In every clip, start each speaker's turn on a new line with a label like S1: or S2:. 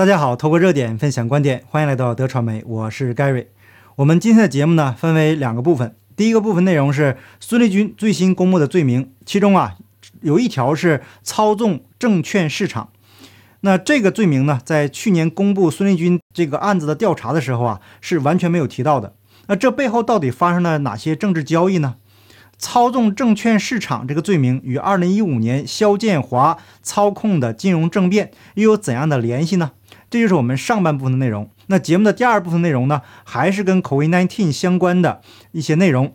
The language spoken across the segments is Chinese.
S1: 大家好，透过热点分享观点，欢迎来到德传媒，我是 Gary。我们今天的节目呢，分为两个部分。第一个部分内容是孙立军最新公布的罪名，其中啊有一条是操纵证券市场。那这个罪名呢，在去年公布孙立军这个案子的调查的时候啊，是完全没有提到的。那这背后到底发生了哪些政治交易呢？操纵证券市场这个罪名与2015年肖建华操控的金融政变又有怎样的联系呢？这就是我们上半部分的内容。那节目的第二部分内容呢，还是跟 COVID-19 相关的一些内容。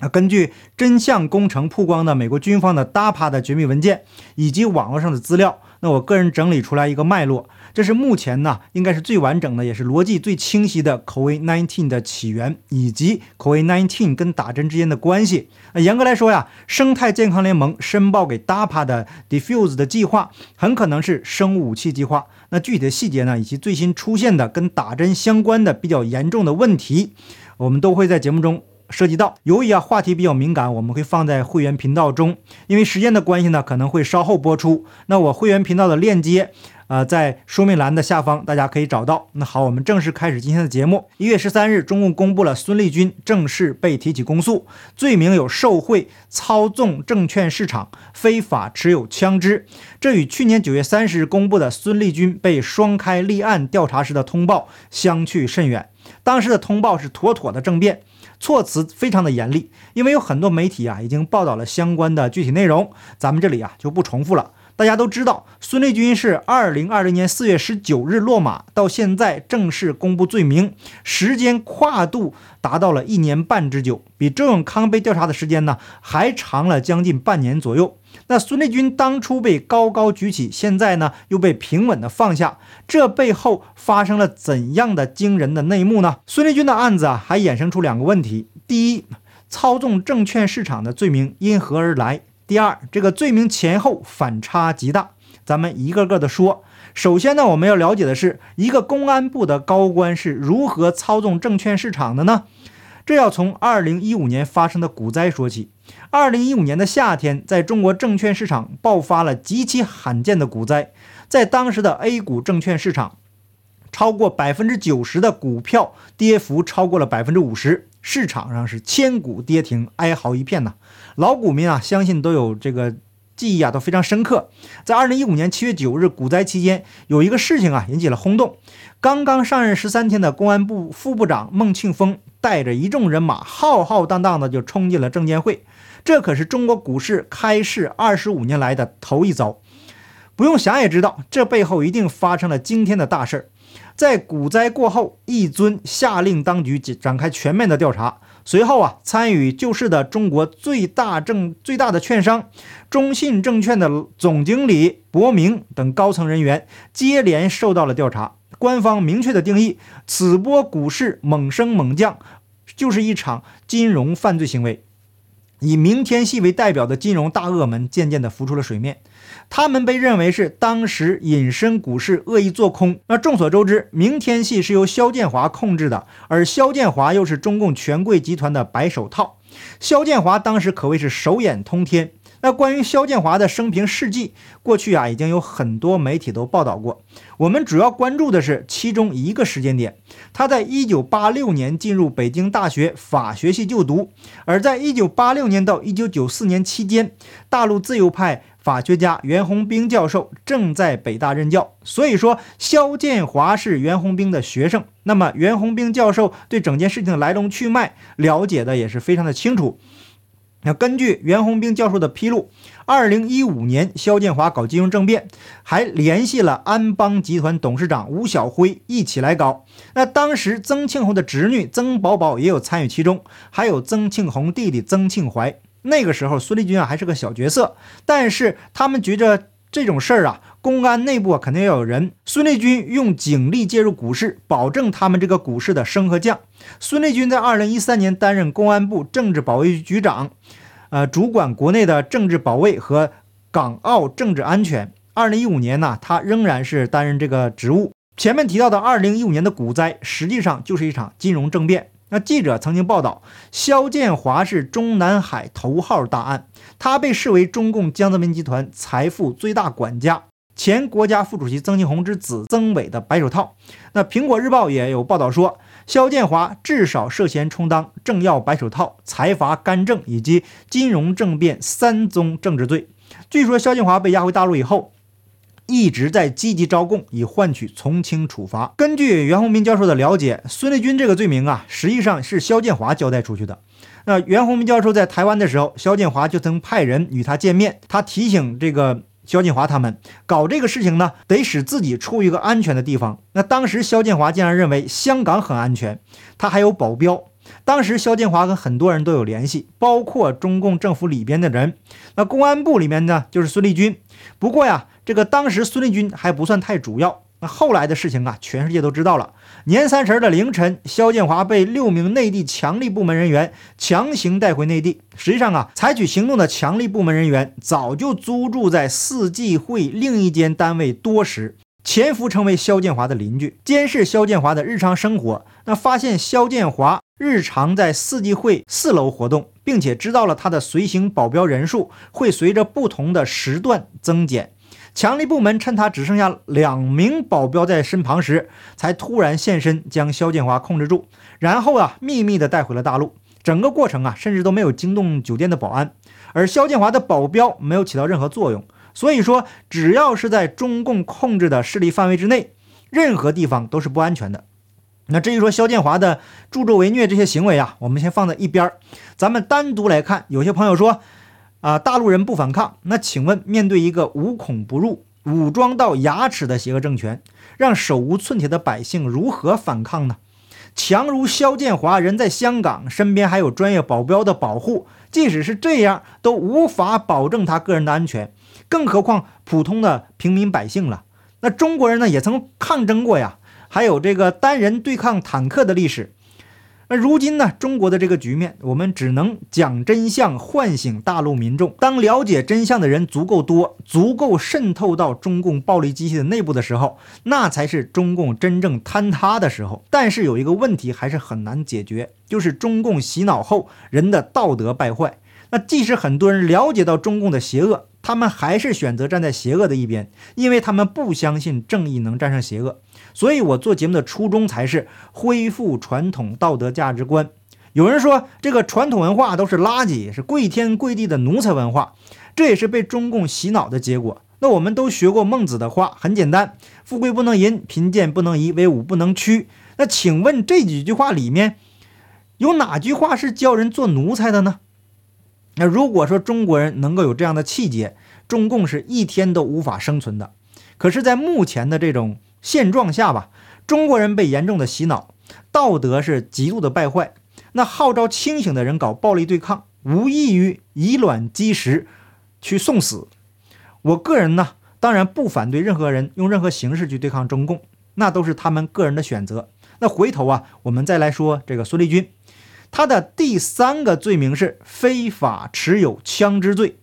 S1: 那根据真相工程曝光的美国军方的 DAPA 的绝密文件以及网络上的资料，那我个人整理出来一个脉络。这是目前呢，应该是最完整的，也是逻辑最清晰的 COVID-19 的起源以及 COVID-19 跟打针之间的关系。那严格来说呀，生态健康联盟申报给 DAPA 的 Diffuse 的计划，很可能是生物武器计划。那具体的细节呢，以及最新出现的跟打针相关的比较严重的问题，我们都会在节目中涉及到。由于啊话题比较敏感，我们会放在会员频道中，因为时间的关系呢，可能会稍后播出。那我会员频道的链接。呃，在说明栏的下方，大家可以找到。那好，我们正式开始今天的节目。一月十三日，中共公布了孙立军正式被提起公诉，罪名有受贿、操纵证券市场、非法持有枪支。这与去年九月三十日公布的孙立军被双开立案调查时的通报相去甚远。当时的通报是妥妥的政变，措辞非常的严厉。因为有很多媒体啊已经报道了相关的具体内容，咱们这里啊就不重复了。大家都知道，孙立军是二零二零年四月十九日落马，到现在正式公布罪名，时间跨度达到了一年半之久，比周永康被调查的时间呢还长了将近半年左右。那孙立军当初被高高举起，现在呢又被平稳的放下，这背后发生了怎样的惊人的内幕呢？孙立军的案子啊，还衍生出两个问题：第一，操纵证券市场的罪名因何而来？第二，这个罪名前后反差极大，咱们一个个的说。首先呢，我们要了解的是一个公安部的高官是如何操纵证券市场的呢？这要从二零一五年发生的股灾说起。二零一五年的夏天，在中国证券市场爆发了极其罕见的股灾，在当时的 A 股证券市场，超过百分之九十的股票跌幅超过了百分之五十，市场上是千股跌停，哀嚎一片呐。老股民啊，相信都有这个记忆啊，都非常深刻。在二零一五年七月九日股灾期间，有一个事情啊引起了轰动。刚刚上任十三天的公安部副部长孟庆峰带着一众人马，浩浩荡荡的就冲进了证监会。这可是中国股市开市二十五年来的头一遭。不用想也知道，这背后一定发生了惊天的大事儿。在股灾过后，一尊下令当局展开全面的调查。随后啊，参与救市的中国最大证最大的券商中信证券的总经理伯明等高层人员接连受到了调查。官方明确的定义，此波股市猛升猛降，就是一场金融犯罪行为。以明天系为代表的金融大鳄们渐渐地浮出了水面。他们被认为是当时隐身股市恶意做空。那众所周知，明天系是由肖建华控制的，而肖建华又是中共权贵集团的白手套。肖建华当时可谓是手眼通天。那关于肖建华的生平事迹，过去啊已经有很多媒体都报道过。我们主要关注的是其中一个时间点，他在一九八六年进入北京大学法学系就读，而在一九八六年到一九九四年期间，大陆自由派。法学家袁宏兵教授正在北大任教，所以说肖建华是袁宏兵的学生。那么袁宏兵教授对整件事情的来龙去脉了解的也是非常的清楚。那根据袁宏兵教授的披露，二零一五年肖建华搞金融政变，还联系了安邦集团董事长吴晓辉一起来搞。那当时曾庆红的侄女曾宝宝也有参与其中，还有曾庆红弟弟曾庆怀。那个时候，孙立军啊还是个小角色，但是他们觉着这种事儿啊，公安内部啊肯定要有人。孙立军用警力介入股市，保证他们这个股市的升和降。孙立军在二零一三年担任公安部政治保卫局局长，呃，主管国内的政治保卫和港澳政治安全。二零一五年呢，他仍然是担任这个职务。前面提到的二零一五年的股灾，实际上就是一场金融政变。那记者曾经报道，肖建华是中南海头号大案，他被视为中共江泽民集团财富最大管家。前国家副主席曾庆红之子曾伟的白手套。那苹果日报也有报道说，肖建华至少涉嫌充当政要白手套、财阀干政以及金融政变三宗政治罪。据说肖建华被押回大陆以后。一直在积极招供，以换取从轻处罚。根据袁宏斌教授的了解，孙立军这个罪名啊，实际上是肖建华交代出去的。那袁宏斌教授在台湾的时候，肖建华就曾派人与他见面，他提醒这个肖建华他们搞这个事情呢，得使自己处于一个安全的地方。那当时肖建华竟然认为香港很安全，他还有保镖。当时肖建华跟很多人都有联系，包括中共政府里边的人。那公安部里面呢，就是孙立军。不过呀。这个当时孙立军还不算太主要，那后来的事情啊，全世界都知道了。年三十的凌晨，肖建华被六名内地强力部门人员强行带回内地。实际上啊，采取行动的强力部门人员早就租住在四季会另一间单位多时，潜伏成为肖建华的邻居，监视肖建华的日常生活。那发现肖建华日常在四季会四楼活动，并且知道了他的随行保镖人数会随着不同的时段增减。强力部门趁他只剩下两名保镖在身旁时，才突然现身，将肖建华控制住，然后啊，秘密的带回了大陆。整个过程啊，甚至都没有惊动酒店的保安，而肖建华的保镖没有起到任何作用。所以说，只要是在中共控制的势力范围之内，任何地方都是不安全的。那至于说肖建华的助纣为虐这些行为啊，我们先放在一边儿，咱们单独来看。有些朋友说。啊，大陆人不反抗，那请问，面对一个无孔不入、武装到牙齿的邪恶政权，让手无寸铁的百姓如何反抗呢？强如肖建华人在香港，身边还有专业保镖的保护，即使是这样，都无法保证他个人的安全，更何况普通的平民百姓了。那中国人呢，也曾抗争过呀，还有这个单人对抗坦克的历史。那如今呢？中国的这个局面，我们只能讲真相，唤醒大陆民众。当了解真相的人足够多，足够渗透到中共暴力机器的内部的时候，那才是中共真正坍塌的时候。但是有一个问题还是很难解决，就是中共洗脑后人的道德败坏。那即使很多人了解到中共的邪恶，他们还是选择站在邪恶的一边，因为他们不相信正义能战胜邪恶。所以，我做节目的初衷才是恢复传统道德价值观。有人说，这个传统文化都是垃圾，是跪天跪地的奴才文化，这也是被中共洗脑的结果。那我们都学过孟子的话，很简单：富贵不能淫，贫贱不能移，威武不能屈。那请问这几句话里面，有哪句话是教人做奴才的呢？那如果说中国人能够有这样的气节，中共是一天都无法生存的。可是，在目前的这种现状下吧，中国人被严重的洗脑，道德是极度的败坏。那号召清醒的人搞暴力对抗，无异于以卵击石，去送死。我个人呢，当然不反对任何人用任何形式去对抗中共，那都是他们个人的选择。那回头啊，我们再来说这个孙立军，他的第三个罪名是非法持有枪支罪。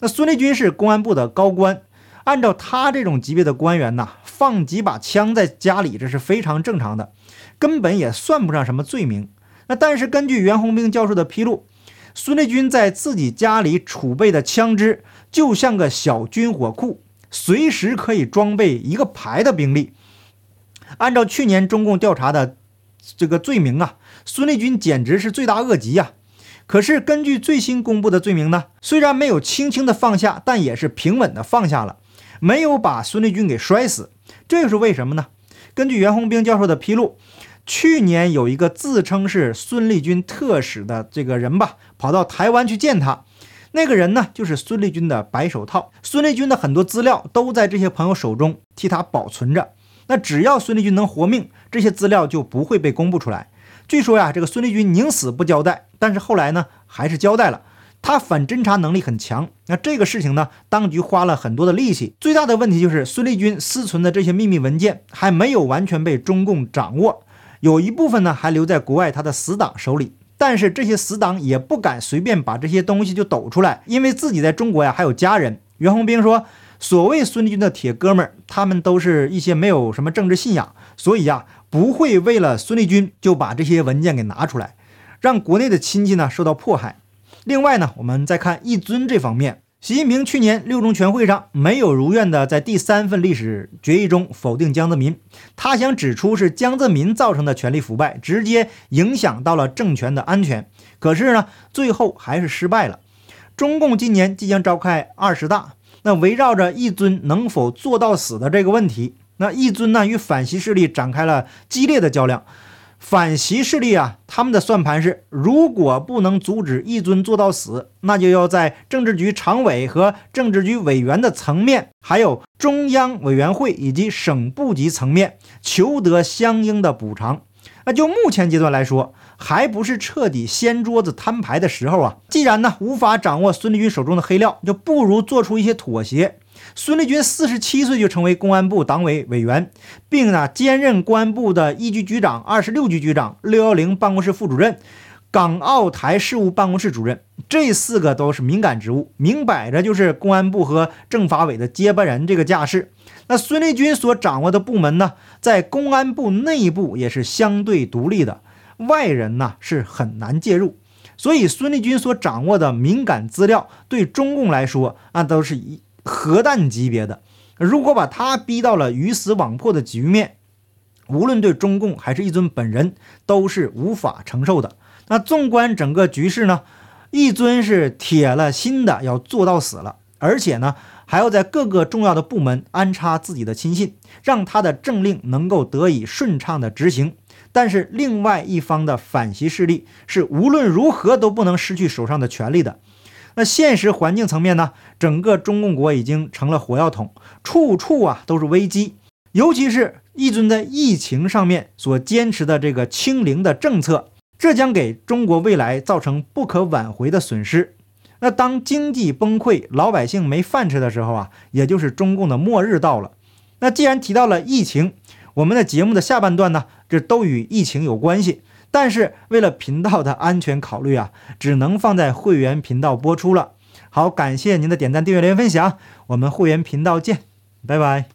S1: 那孙立军是公安部的高官。按照他这种级别的官员呐，放几把枪在家里，这是非常正常的，根本也算不上什么罪名。那但是根据袁宏兵教授的披露，孙立军在自己家里储备的枪支就像个小军火库，随时可以装备一个排的兵力。按照去年中共调查的这个罪名啊，孙立军简直是罪大恶极呀。可是根据最新公布的罪名呢，虽然没有轻轻的放下，但也是平稳的放下了。没有把孙立军给摔死，这又是为什么呢？根据袁宏兵教授的披露，去年有一个自称是孙立军特使的这个人吧，跑到台湾去见他。那个人呢，就是孙立军的白手套。孙立军的很多资料都在这些朋友手中替他保存着。那只要孙立军能活命，这些资料就不会被公布出来。据说呀，这个孙立军宁死不交代，但是后来呢，还是交代了。他反侦查能力很强，那这个事情呢，当局花了很多的力气。最大的问题就是孙立军私存的这些秘密文件还没有完全被中共掌握，有一部分呢还留在国外他的死党手里。但是这些死党也不敢随便把这些东西就抖出来，因为自己在中国呀还有家人。袁宏兵说，所谓孙立军的铁哥们儿，他们都是一些没有什么政治信仰，所以呀不会为了孙立军就把这些文件给拿出来，让国内的亲戚呢受到迫害。另外呢，我们再看一尊这方面，习近平去年六中全会上没有如愿的在第三份历史决议中否定江泽民，他想指出是江泽民造成的权力腐败，直接影响到了政权的安全。可是呢，最后还是失败了。中共今年即将召开二十大，那围绕着一尊能否做到死的这个问题，那一尊呢与反习势力展开了激烈的较量。反习势力啊，他们的算盘是：如果不能阻止一尊做到死，那就要在政治局常委和政治局委员的层面，还有中央委员会以及省部级层面求得相应的补偿。那就目前阶段来说，还不是彻底掀桌子摊牌的时候啊！既然呢无法掌握孙立军手中的黑料，就不如做出一些妥协。孙立军四十七岁就成为公安部党委委员，并呢兼任公安部的一局局长、二十六局局长、六幺零办公室副主任、港澳台事务办公室主任，这四个都是敏感职务，明摆着就是公安部和政法委的接班人这个架势。那孙立军所掌握的部门呢，在公安部内部也是相对独立的，外人呢是很难介入。所以孙立军所掌握的敏感资料，对中共来说，那都是一。核弹级别的，如果把他逼到了鱼死网破的局面，无论对中共还是一尊本人都是无法承受的。那纵观整个局势呢，一尊是铁了心的要做到死了，而且呢还要在各个重要的部门安插自己的亲信，让他的政令能够得以顺畅的执行。但是另外一方的反袭势力是无论如何都不能失去手上的权力的。那现实环境层面呢？整个中共国已经成了火药桶，处处啊都是危机。尤其是一尊在疫情上面所坚持的这个清零的政策，这将给中国未来造成不可挽回的损失。那当经济崩溃、老百姓没饭吃的时候啊，也就是中共的末日到了。那既然提到了疫情，我们的节目的下半段呢，这都与疫情有关系。但是为了频道的安全考虑啊，只能放在会员频道播出了。好，感谢您的点赞、订阅、留言、分享，我们会员频道见，拜拜。